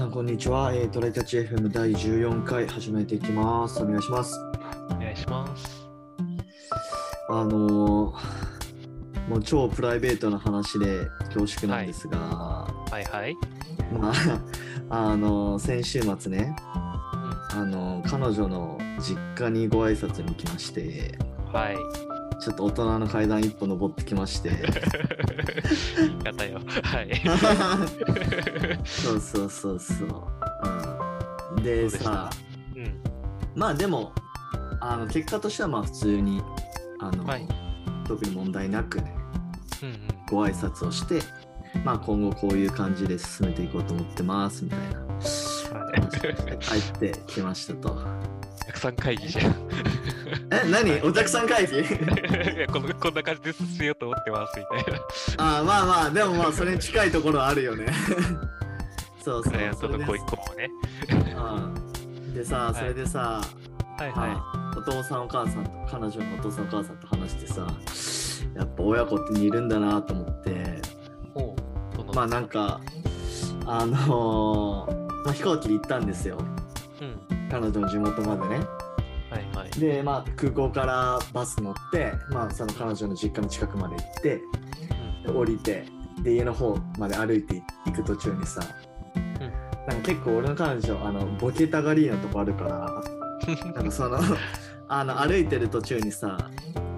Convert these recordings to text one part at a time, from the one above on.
さん、こんにちは。えー、トライタッチ FM 第14回始めていきます。お願いします。お願いします。あのー、もう超プライベートな話で恐縮なんですが、はいはい。まあ、あのー先週末ね、うあのー彼女の実家にご挨拶に行きまして、ん、はい。ちょっと大人の階段一歩登ってきまして、言い方よ。はい。そうそうそうそう。うん、でさ、うん。まあでも、あの結果としてはまあ普通に、あの、はい特に問題なくね、うんうん。ご挨拶をして、まあ今後こういう感じで進めていこうと思ってますみたいな帰ってきましたと。お客さん会議じゃん。え、何お客さん会議？このこんな感じで進めようと思ってますみたいな。ああまあまあ、でもまあそれに近いところあるよね。そうそう。クライアントのご意向もね。うんでさ、それでさ、はいまはあお父さんお母さんと彼女のお父さんお母さんと話してさやっぱ親子って似るんだなと思ってまあなんかあのーまあ、飛行機で行ったんですようん。彼女の地元までねはいはい。でまあ空港からバス乗ってまあその彼女の実家の近くまで行ってで降りてで家の方まで歩いていく途中にさ、なんか結構俺の彼女あのボケたがりなとこあるから なんかその あの歩いてる途中にさ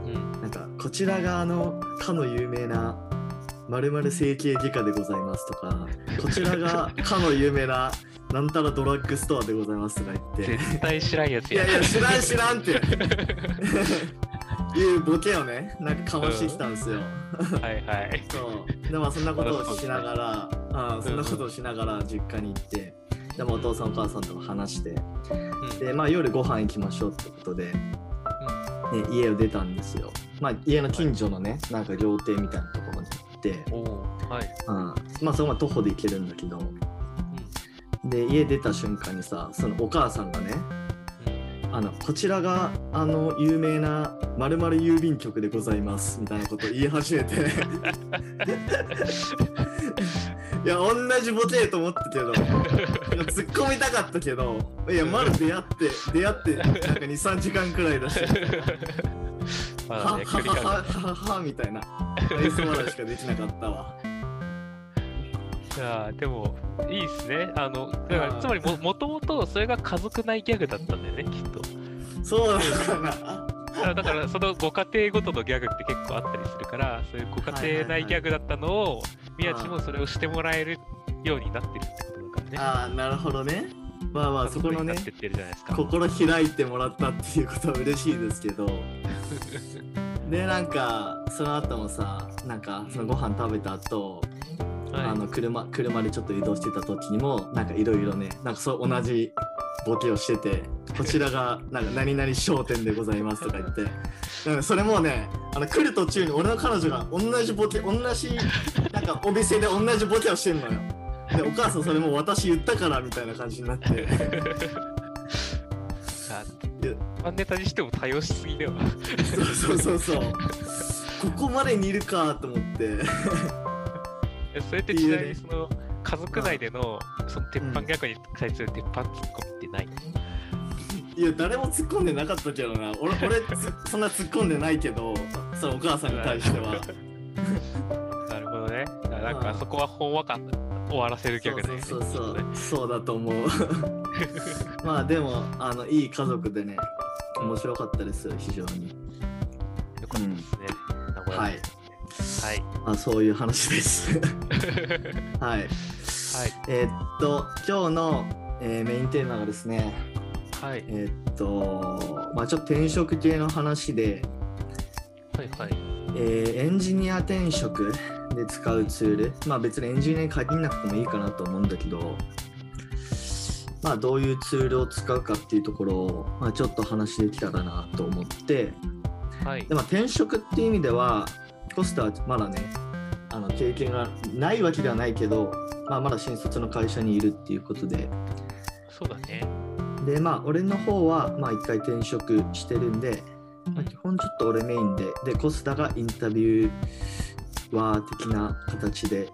うん。うん。なんかこちらがあのかの有名な〇〇整形外科でございますとかこちらが かの有名ななんたらドラッグストアでございますとか言って絶対知らんやつや。いやいや知らん知らんって いうボケをねなんかかましてきたんですよ。はいはい。そうでまあそんなことをしながらあそんなことをしながら実家に行ってでもお父さんお母さんとも話してうんでまあ夜ご飯行きましょうってことで、ね、家を出たんですよ。まあ家の近所のねなんか料亭みたいなところに行って、はい。うん、まあそこまで徒歩で行けるんだけどで家出た瞬間にさそのお母さんがねあのこちらがあの有名な〇〇郵便局でございますみたいなことを言い始めて。いや同じボケと思ったけど突っ込みたかったけどいやまだ出会って出会ってなんか23時間くらいだし。まはだね、距離感はははははみたいな。愛想笑いしかできなかったわ。いやーでもいいっすね。あの、だからつまりももともとそれが家族内ギャグだったんだよね、きっと。そうなのかなあだからそのご家庭ごとのギャグって結構あったりするから、そういうご家庭内ギャグだったのを、宮地もそれをしてもらえるようになってるってことだからね。ああなるほどねまあまあそこのね家族になってってるじゃないですか。心開いてもらったっていうことは嬉しいですけどで なんかその後もさなんかそのご飯食べた後、はい。あの車車でちょっと移動してた時にもなんかいろいろねなんかそう同じボケをしててこちらがなんか何々商店でございますとか言ってなんかそれもねあの来る途中に俺の彼女が同じボケ同じなんかお店で同じボケをしてんのよ。でお母さんそれも私言ったからみたいな感じになって。あいや一般ネタにしても多用しすぎだよ。そうそうそうそう。ここまで似るかと思ってえそれってちなみにその家族内でのその鉄板ギャグに対する鉄板ツッコミってない、いや誰も突っ込んでなかったけどな。俺俺つそんな突っ込んでないけどそのお母さんに対しては。なるほどね。なんかそこはほんわか終わらせるギャグだよね。そうそうそう。そうだと思う。まあでもあのいい家族でね面白かったですよ非常に。よかったですね。名古屋はい。ではい。あそういう話です はいはい。えーっと今日の、えーメインテーマがですねはい。えーっとまあちょっと転職系の話ではい。はい。えーエンジニア転職で使うツールまあ別にエンジニアに限らなくてもいいかなと思うんだけどまあどういうツールを使うかっていうところを、まあ、ちょっと話できたらなと思ってはいで、。まあ、転職っていう意味ではコスタはまだねあの経験がないわけではないけど、まあ、まだ新卒の会社にいるっていうことでそうだね。でまあ俺の方はまあ一回転職してるんで、まあ、基本ちょっと俺メインででコスタがインタビューワー的な形で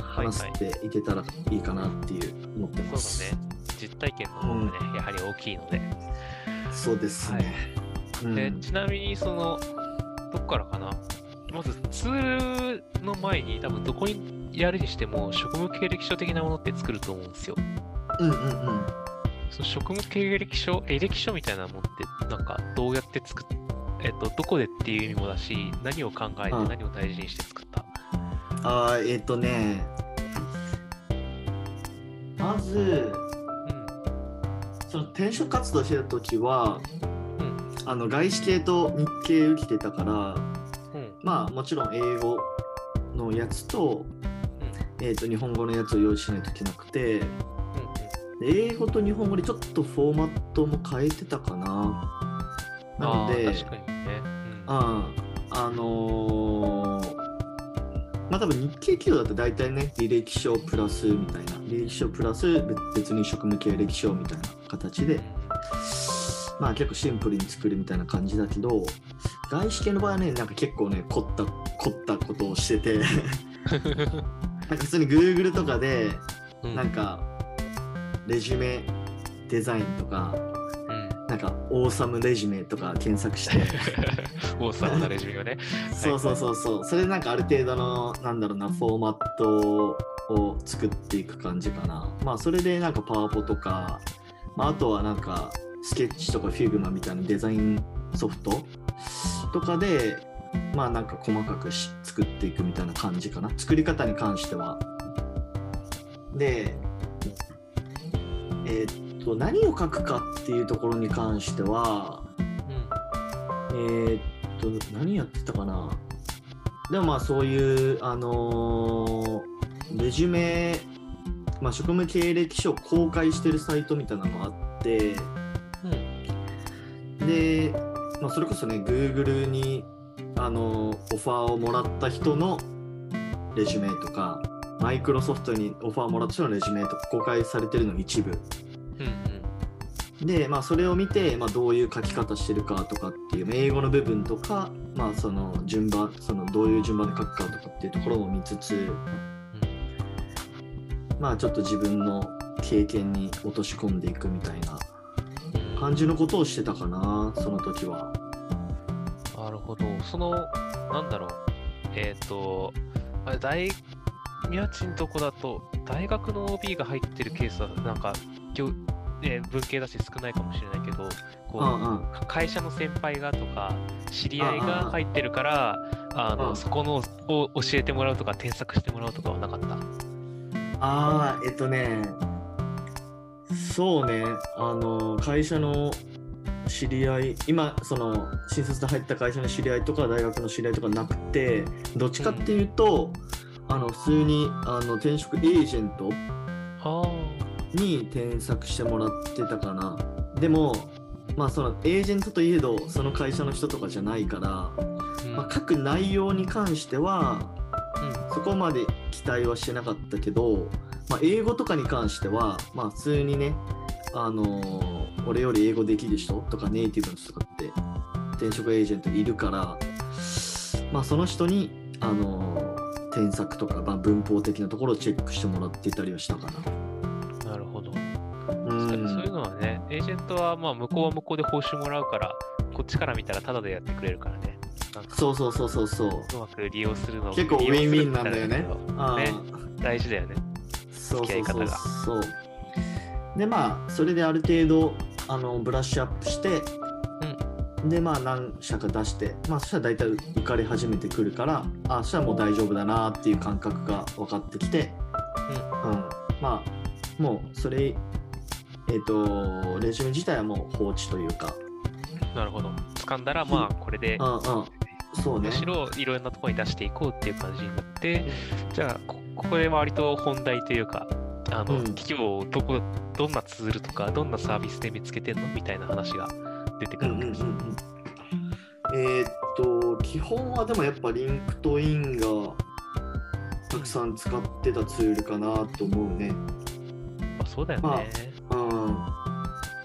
話していけたらいいかなっていう思ってます。そうだね。実体験の方がね、やはり大きいので。そうですね。うんでちなみに、その、どっからかな？まず、ツールの前に、多分どこにやるにしても、職務経歴書的なものって作ると思うんですよ。うんうんうん。その職務経歴書、履歴書みたいなもんって、なんか、どうやって作っえっと、どこでっていう意味もだし、何を考えて、うん何を大事にして作った？あーえっ、とね、まず、その転職活動してた時は、うんあの外資系と日系受けてたから、うん。うん。まあもちろん英語のやつと,、えー、と日本語のやつを用意しないといけなくて、英語と日本語でちょっとフォーマットも変えてたかな。なので、確かにね。うん。ああのーまあ多分日系企業だと大体ね履歴書プラスみたいな履歴書プラス別別に職務経歴書みたいな形でまあ結構シンプルに作るみたいな感じだけど外資系の場合はねなんか結構ね凝った凝ったことをしてて。なんか普通に Google とかでうん。なんかレジュメデザインとかうん。なんか awesome resume とか検索して。awesome なレジュメをね。そうそうそうそう。それでなんかある程度のなんだろうなフォーマットを作っていく感じかな。まあそれでなんかパワポとか、まあ、あとはなんかスケッチとか Figma みたいなデザインソフトとかでまあなんか細かくし作っていくみたいな感じかな作り方に関してはでえーっと何を書くかっていうところに関してはうん。えーっと、何やってたかな。でもまあそういう、あのーレジュメ、まあ、職務経歴書を公開してるサイトみたいなのがあって、うん。で、まあ、それこそね、Google に、あのーオファーをもらった人のレジュメとか、マイクロソフトにオファーをもらった人のレジュメとか公開されてるの一部。うん。で、まあ、それを見て、まあ、どういう書き方してるかとかっていう英語の部分とか、まあ、その順番そのどういう順番で書くかとかっていうところも見つつ、まあ、ちょっと自分の経験に落とし込んでいくみたいなうん。感じのことをしてたかなその時は。なるほど。その、なんだろう。えっ、と、あれ大、宮地のとこだと、大学の OB が入ってるケースは、なんか、きょね、文系だし少ないかもしれないけど、こう、うんうんか会社の先輩がとか、知り合いが入ってるから、あの、うんそこのを教えてもらうとか、添削してもらうとかはなかった？ああえっとねそうね。あの会社の知り合い今その新卒で入った会社の知り合いとか大学の知り合いとかなくてどっちかっていうと、あの普通にあの転職エージェントあに添削してもらってたかな。でもまあそのエージェントといえどその会社の人とかじゃないから、あ。うん。まあ、書く内容に関してはうん。そこまで期待はしてなかったけど、まあ、英語とかに関しては、まあ、普通にね、あのー俺より英語できる人とかネイティブの人とかって転職エージェントいるから、まあ、その人に、あのー添削とか、まあ、文法的なところをチェックしてもらってたりはしたかな。なるほど。う確かにそういうんのはね、エージェントはまあ向こうは向こうで報酬もらうから、こっちから見たらタダでやってくれるからね。そうそうそうそうそう。うまく利用するの結構ウィンウィンなんだよねって言ったあーらあれだけど大事だよね。そうそうそう付き合い方がそう。でまあそれである程度あのブラッシュアップして、でまあ何社か出してまあそしたら大体受かり始めてくるからあそしたらもう大丈夫だなっていう感覚が分かってきて、うん。まあもうそれえっ、とレジュメ自体はもう放置というか、なるほど。掴んだらまあこれでうんうん、そうね。むしろいろんなところに出していこうっていう感じになって、じゃあこここで割と本題というか、あの、うん企業をどこどんなツールとかどんなサービスで見つけてんのみたいな話が出てくうんるわけです。うんうんうんえーっと基本はでもやっぱ LinkedIn がたくさん使ってたツールかなと思うね。まあ、そうだよね。まうん、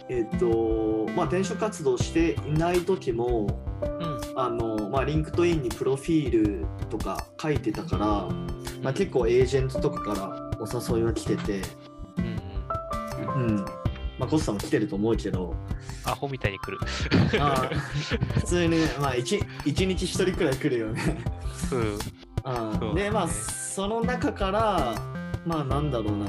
えーっとまあ転職活動していない時もうん。あの、まあ、 LinkedIn にプロフィールとか書いてたからまあ、結構エージェントとかからお誘いは来てて、うんうん。うん。まあ、コスさんも来てると思うけど、アホみたいに来る。あー 普通にね、まあ一、一日一人くらい来るよね。うん。あそうで、まあ、ねその中から、まあ、なんだろうな。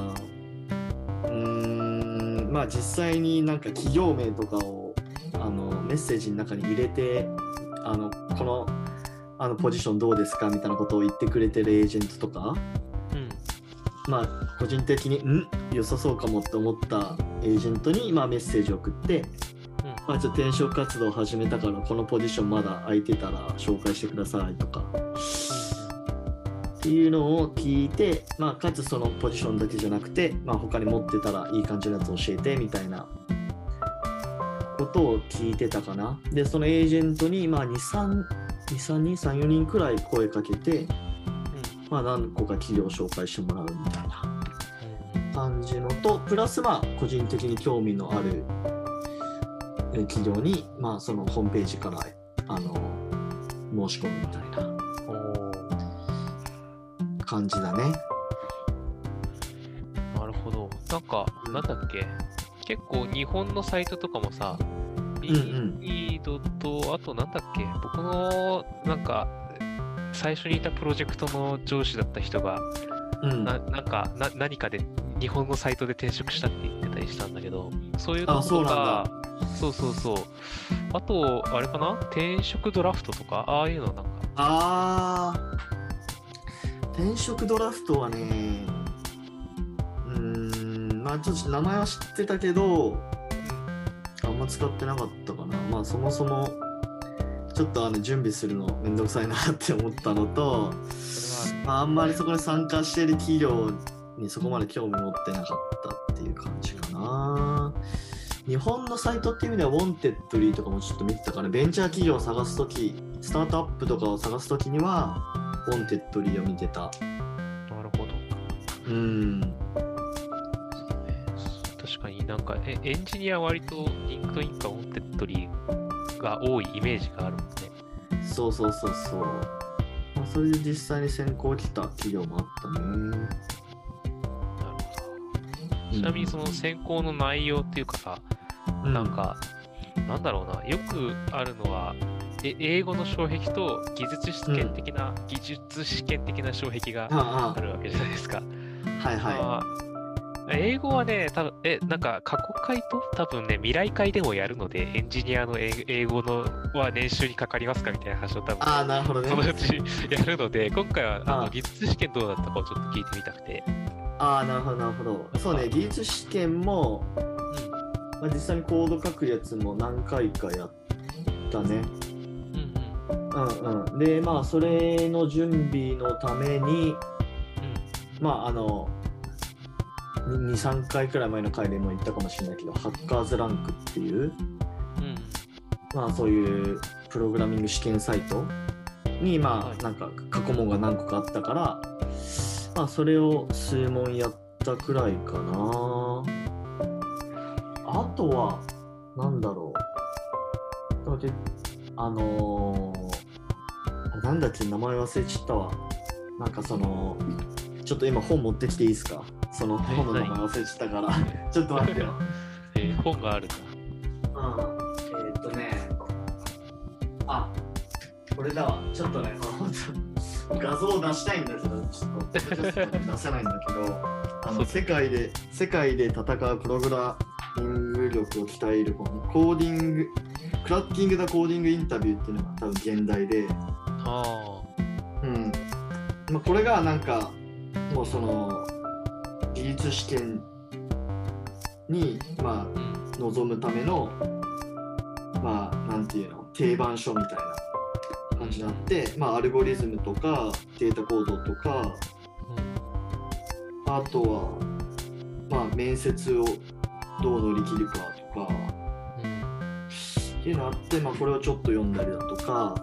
うーん、まあ、実際になんか企業名とかを、あの、メッセージの中に入れて、あの、この、あの、ポジションどうですかみたいなことを言ってくれてるエージェントとか、うん。まあ、個人的に、ん？良さそうかもって思ったエージェントに、まあ、メッセージを送って、まあ、ちょっと転職活動を始めたから、このポジションまだ空いてたら紹介してくださいとか、っていうのを聞いて、まあ、かつそのポジションだけじゃなくて、まあ、他に持ってたらいい感じのやつ教えてみたいなことを聞いてたかな。で、そのエージェントに、まあ、2、3、2、3人、3、4人くらい声かけて、まあ、何個か企業を紹介してもらうみたいな。感じのとプラスまあ個人的に興味のあるえー企業にまあそのホームページからあの申し込むみたいな感じだね。なるほど。なんか、なんだっけ？結構日本のサイトとかもさ、ビんードと、あとなんだっけ？僕の、なんか、最初にいたプロジェクトの上司だった人が、うん、ななんかな、何かで日本のサイトで転職したって言ってたりしたんだけど、そういうとあそうことか、そうそうそう。あと、あれかな？転職ドラフトとか、ああいうのなんか、あー。転職ドラフトはねうーんまあちょっと名前は知ってたけど使ってなかったかなまあそもそもちょっとあの準備するのめんどくさいなって思ったのとまあ、あんまりそこに参加してる企業にそこまで興味持ってなかったっていう感じかな。日本のサイトっていう意味では、 Wantedly とかもちょっと見てたから、ベンチャー企業を探すとき、スタートアップとかを探すときには、 Wantedly を見てた。なるほど。うん。なんかえエンジニアは割と LinkedIn か Wantedly が多いイメージがあるもんね。そうそうそうそう。まあ、それで実際に選考来た企業もあったね。なるほど。ちなみにその選考の内容っていうかさ、うんなん、か、なんだろうな、よくあるのは、え英語の障壁と技術試験的な、技術試験的な障壁がああるわけじゃないですか。あ、はいはまあ英語はね、多分え、なんか過去回と？多分ね、未来会でもやるので、エンジニアの英英語のは年収にかかりますかみたいな話を多い。分、ああ、なるほどねそ。のうちやるので、今回はあの技術試験どうだったかをちょっと聞いてみたくて。ああ、なるほど、なるほど。そうね、技術試験も、まあ、実際にコード書くやつも何回かやったね。うん。うんうん。うんうん。で、まあ、それの準備のために、まあ、あの、2、3回くらい前の回でも言ったかもしれないけど、ハッカーズランクっていう、うん。うん。まあ、そういうプログラミング試験サイトに、まはいあ、なんか過去問が何個かあったから、まあ、それを数問やったくらいかな。あとは、なんだろう。だってあのー、なんだっけ、名前忘れちゃったわ。なんかその、ちょっと今本持ってきていいですか？その本の名前忘れちゃったから。ちょっと待ってよ。えー本があるんだ。うん。えーっとね、あ、これだわ。ちょっとね、画像を出したいんだけど、ちょっと、出せないんだけど、あの世界で、世界で戦うプログラミング力を鍛える本、コーディング、クラッキング・ザ・コーディング・インタビューっていうのが多分現代で、あうん。まあ、これがなんか、もうその、技術試験に、まあ、あ。うん。望むためのまあなんていうの定番書みたいな感じになって、まあ、アルゴリズムとかデータコードとかあとは、まあ、面接をどう乗り切るかとかうん。っていうのあって、まあ、これをちょっと読んだりだとか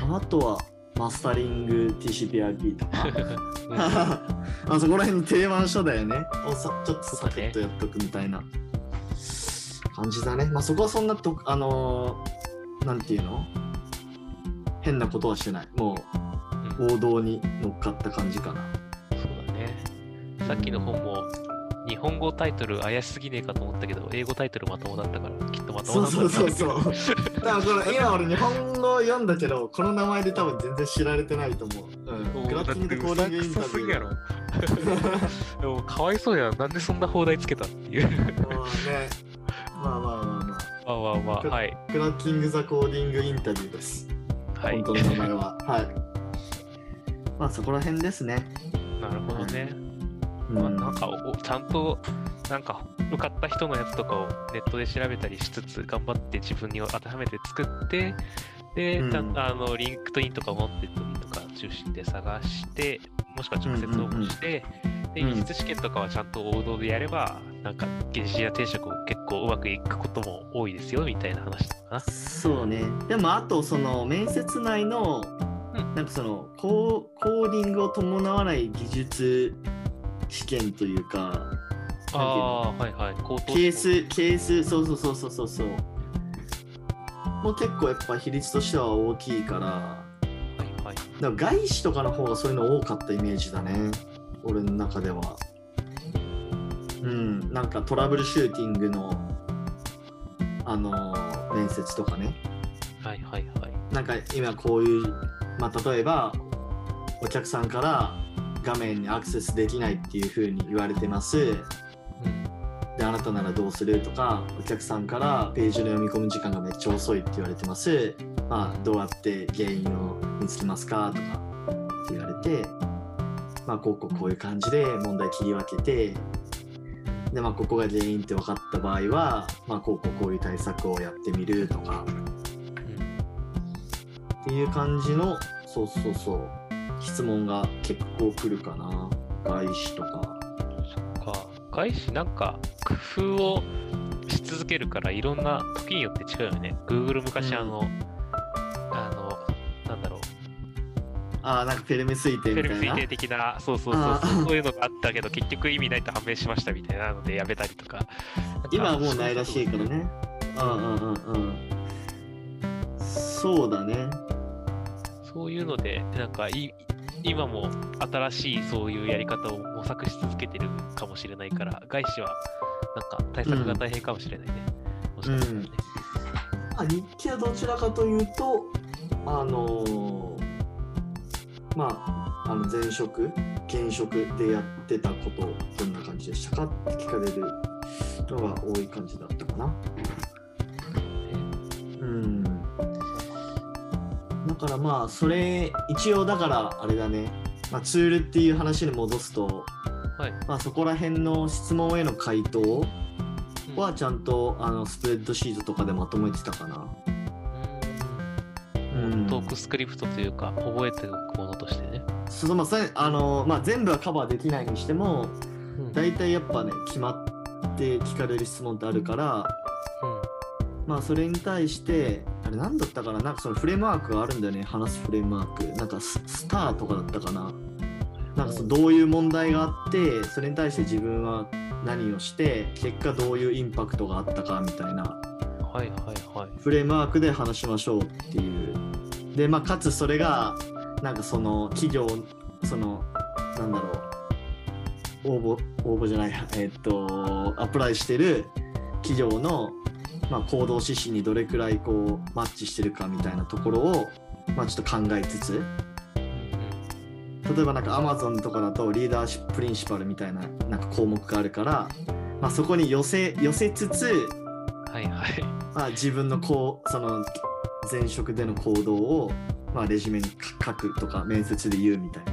あとはマスタリング TCPIP とか うんあそこら辺の定番書だよねをさちょっとサクッとやっとくみたいな感じだねまあそこはそんなとあのーなんていうの？変なことはしてないもううん王道に乗っかった感じかな。そうだね。さっきの本も、日本語タイトル怪しすぎねえかと思ったけど、英語タイトルまともだったから、きっとまともそうなんだそうそうそう。多分これ今俺日本語読んだけど、この名前で多分全然知られてないと思う。うん。グラッキングコーディングインタビュー。でもかわいそうやん。なんでそんな放題つけたっていう。まあね。まあまあまあまあ。まあまあまあ、はい。クラッキング・ザ・コーディング・インタビューです。はい本。当の名前は。はい。まあそこら辺ですね。なるほどね。うんまあ、なんかおちゃんとなんか受かった人のやつとかをネットで調べたりしつつ頑張って自分に当てはめて作ってで、うんあの LinkedIn とかモンテッドインとか中心で探してもしくは直接応募して、でうん技術試験とかはちゃんと王道でやればなんかエンジニア転職結構うまくいくことも多いですよみたいな話かな。そうね。でもあとその面接内の、うんなんかそのコーコーディングを伴わない技術試験というか、ああはいはい。ケース、ケース、そうそうそうそうそうそう。もう結構やっぱ比率としては大きいから、はいはい。だから外資とかの方がそういうの多かったイメージだね。俺の中では。うん、なんかトラブルシューティングの、あのー面接とかね。はいはいはい。なんか今こういう、まあ、例えばお客さんから画面にアクセスできないっていう風に言われてます。うんで、あなたならどうするとか、お客さんからページの読み込む時間がめっちゃ遅いって言われてます。まあ、どうやって原因を見つけますか？とかって言われて、まあ、こうこうこういう感じで問題切り分けて、で、まあ、ここが原因って分かった場合は、まあ、こうこうこういう対策をやってみるとか、うんっていう感じの、そうそうそう、質問が結構来るかな。外資とか。そっか。外資なんか工夫をし続けるからいろんな時によって違うよね。Google 昔うんあの、あああ、なんかフェルメ推定みたいな？ルミ推定的な、そうそうそうそう、そういうのがあったけど結局意味ないと判明しましたみたいなのでやめたりとか。今はもうないらしいからね。うんうんうんうん。そうだね。そういうので、なんかい今も新しいそういうやり方を模索し続けてるかもしれないから、外資はなんか対策が大変かもしれないね。もしかしたらね。あ日記はどちらかというと、あのーまあ、あの前職、現職でやってたこと、どんな感じでしたか？って聞かれるのが多い感じだったかな。うん。だからまあ、それ、一応だから、あれだね、まあ、ツールっていう話に戻すと、はい。まあ、そこら辺の質問への回答うんはちゃんとあのスプレッドシートとかでまとめてたかな。うんトークスクリプトというか、覚えておくものとしてね。そうまあそれあのまあ、全部はカバーできないにしてもうん大体やっぱね決まって聞かれる質問ってあるからまあそれに対してあれ何だったかななんかそのフレームワークがあるんだよね話すフレームワークなんかススターとかだったかななんかそのどういう問題があってそれに対して自分は何をして結果どういうインパクトがあったかみたいなはいはいはい。フレームワークで話しましょうっていう。で、まあ、かつそれが、なんかその企業、その、なんだろう、応募、応募じゃない、えっと、アプライしてる企業の、まあ、行動指針にどれくらいこう、マッチしてるかみたいなところを、まあ、ちょっと考えつつ、例えばなんか Amazon とかだとリーダーシッププリンシパルみたいななんか項目があるから、まあ、そこに寄せ寄せつつ、はいはい。まあ、自分のこうその前職での行動を、まあ、レジュメに書くとか面接で言うみたい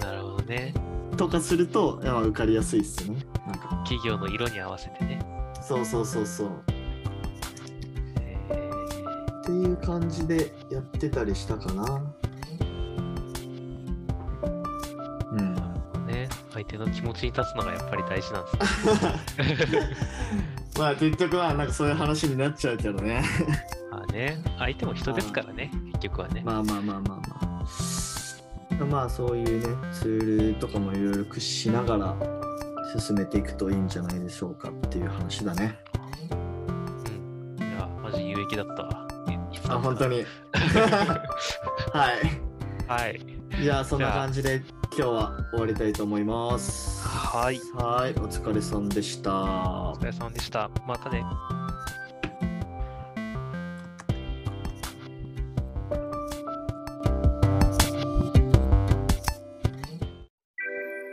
ななるほどね。とかすると、まあ、受かりやすいっすねなんか企業の色に合わせてね。そうそうそうそうえーっていう感じでやってたりしたかなうんね。相手の気持ちに立つのがやっぱり大事なんですね。まあ結局はなんかそういう話になっちゃうけどね まあね、相手も人ですからね、結局はね。まあまあまあまあまあまあそういうねツールとかもいろいろ駆使しながら進めていくといいんじゃないでしょうかっていう話だねうん。いや、マジ有益だったあ本当に。に はいはい。じゃあそんな感じで今日は終わりたいと思います。はい。はい、お疲れさんでしたお。疲れ様でした。またね。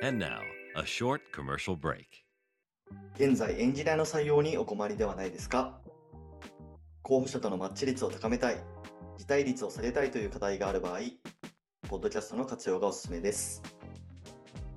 And now, a short commercial break. 現在エンジニアの採用にお困りではないですか？候補者とのマッチ率を高めたい、辞退率を下げたいという課題がある場合、ポッドキャストの活用がおすすめです。